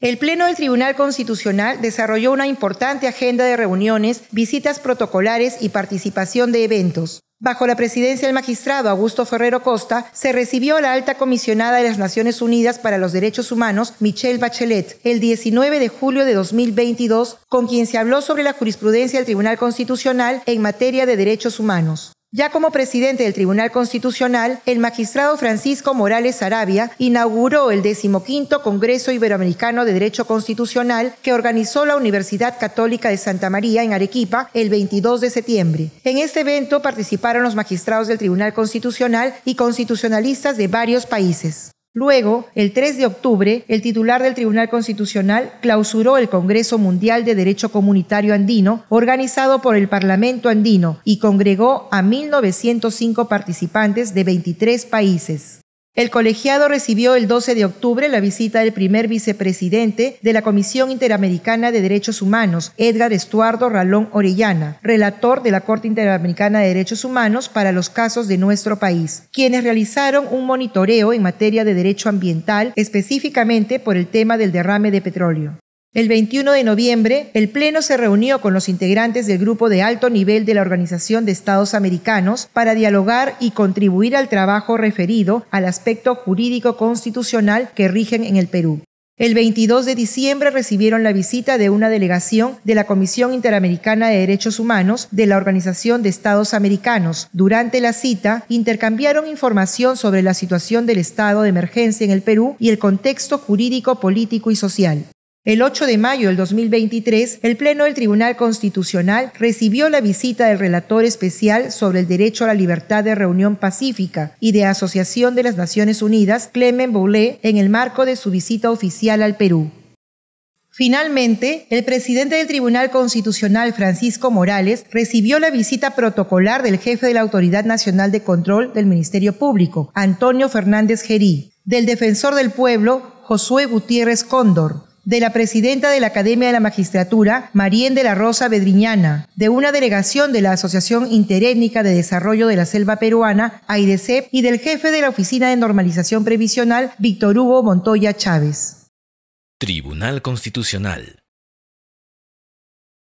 El Pleno del Tribunal Constitucional desarrolló una importante agenda de reuniones, visitas protocolares y participación de eventos. Bajo la presidencia del magistrado Augusto Ferrero Costa, se recibió a la alta comisionada de las Naciones Unidas para los Derechos Humanos, Michelle Bachelet, el 19 de julio de 2022, con quien se habló sobre la jurisprudencia del Tribunal Constitucional en materia de derechos humanos. Ya como presidente del Tribunal Constitucional, el magistrado Francisco Morales Arabia inauguró el decimoquinto Congreso Iberoamericano de Derecho Constitucional que organizó la Universidad Católica de Santa María en Arequipa el 22 de septiembre. En este evento participaron los magistrados del Tribunal Constitucional y constitucionalistas de varios países. Luego, el 3 de octubre, el titular del Tribunal Constitucional clausuró el Congreso Mundial de Derecho Comunitario Andino, organizado por el Parlamento Andino, y congregó a 1.905 participantes de 23 países. El colegiado recibió el 12 de octubre la visita del primer vicepresidente de la Comisión Interamericana de Derechos Humanos, Edgar Estuardo Ralón Orellana, relator de la Corte Interamericana de Derechos Humanos para los casos de nuestro país, quienes realizaron un monitoreo en materia de derecho ambiental, específicamente por el tema del derrame de petróleo. El 21 de noviembre, el Pleno se reunió con los integrantes del grupo de alto nivel de la Organización de Estados Americanos para dialogar y contribuir al trabajo referido al aspecto jurídico constitucional que rigen en el Perú. El 22 de diciembre recibieron la visita de una delegación de la Comisión Interamericana de Derechos Humanos de la Organización de Estados Americanos. Durante la cita, intercambiaron información sobre la situación del estado de emergencia en el Perú y el contexto jurídico, político y social. El 8 de mayo del 2023, el Pleno del Tribunal Constitucional recibió la visita del relator especial sobre el derecho a la libertad de reunión pacífica y de asociación de las Naciones Unidas, Clement Boulet, en el marco de su visita oficial al Perú. Finalmente, el presidente del Tribunal Constitucional, Francisco Morales, recibió la visita protocolar del jefe de la Autoridad Nacional de Control del Ministerio Público, Antonio Fernández Gerí, del defensor del pueblo, Josué Gutiérrez Cóndor, de la presidenta de la Academia de la Magistratura, Marien de la Rosa Bedriñana, de una delegación de la Asociación Interétnica de Desarrollo de la Selva Peruana, AIDECEP, y del jefe de la Oficina de Normalización Previsional, Víctor Hugo Montoya Chávez. Tribunal Constitucional